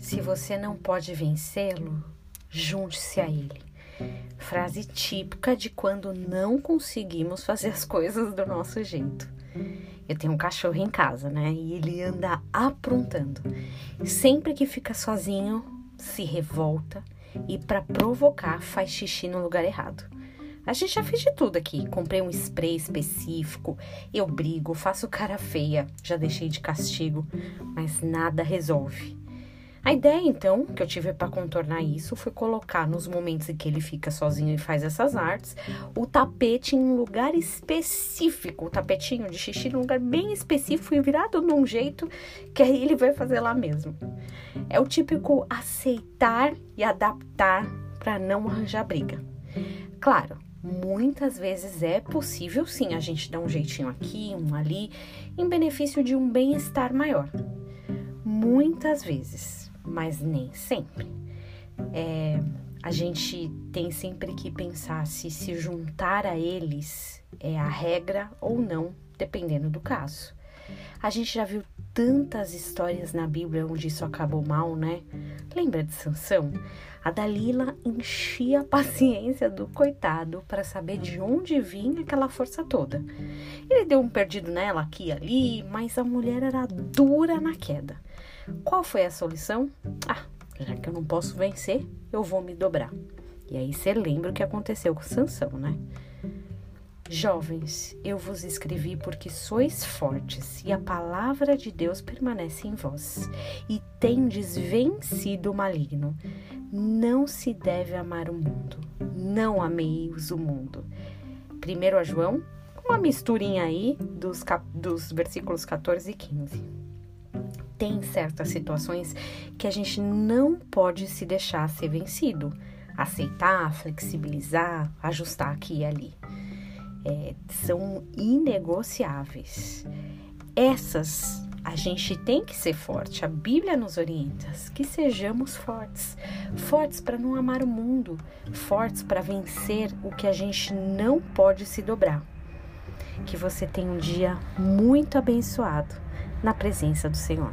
Se você não pode vencê-lo, junte-se a ele. Frase típica de quando não conseguimos fazer as coisas do nosso jeito. Eu tenho um cachorro em casa, né? E ele anda aprontando. Sempre que fica sozinho, se revolta e, para provocar, faz xixi no lugar errado. A gente já fez de tudo aqui. Comprei um spray específico, eu brigo, faço cara feia, já deixei de castigo, mas nada resolve. A ideia, então, que eu tive para contornar isso foi colocar nos momentos em que ele fica sozinho e faz essas artes, o tapete em um lugar específico, o tapetinho de xixi num lugar bem específico e virado num jeito que aí ele vai fazer lá mesmo. É o típico aceitar e adaptar para não arranjar briga. Claro, muitas vezes é possível sim a gente dar um jeitinho aqui, um ali, em benefício de um bem-estar maior. Muitas vezes mas nem sempre. É, a gente tem sempre que pensar se se juntar a eles é a regra ou não, dependendo do caso. A gente já viu tantas histórias na Bíblia onde isso acabou mal, né? Lembra de Sansão? A Dalila enchia a paciência do coitado para saber de onde vinha aquela força toda. Ele deu um perdido nela aqui e ali, mas a mulher era dura na queda. Qual foi a solução? Ah, já que eu não posso vencer, eu vou me dobrar. E aí você lembra o que aconteceu com Sansão, né? Jovens, eu vos escrevi porque sois fortes e a palavra de Deus permanece em vós e tendes vencido o maligno. Não se deve amar o mundo, não ameis o mundo. Primeiro a João, uma misturinha aí dos, dos versículos 14 e 15 tem certas situações que a gente não pode se deixar ser vencido, aceitar, flexibilizar, ajustar aqui e ali. É, são inegociáveis. Essas a gente tem que ser forte. A Bíblia nos orienta que sejamos fortes, fortes para não amar o mundo, fortes para vencer o que a gente não pode se dobrar. Que você tenha um dia muito abençoado na presença do Senhor.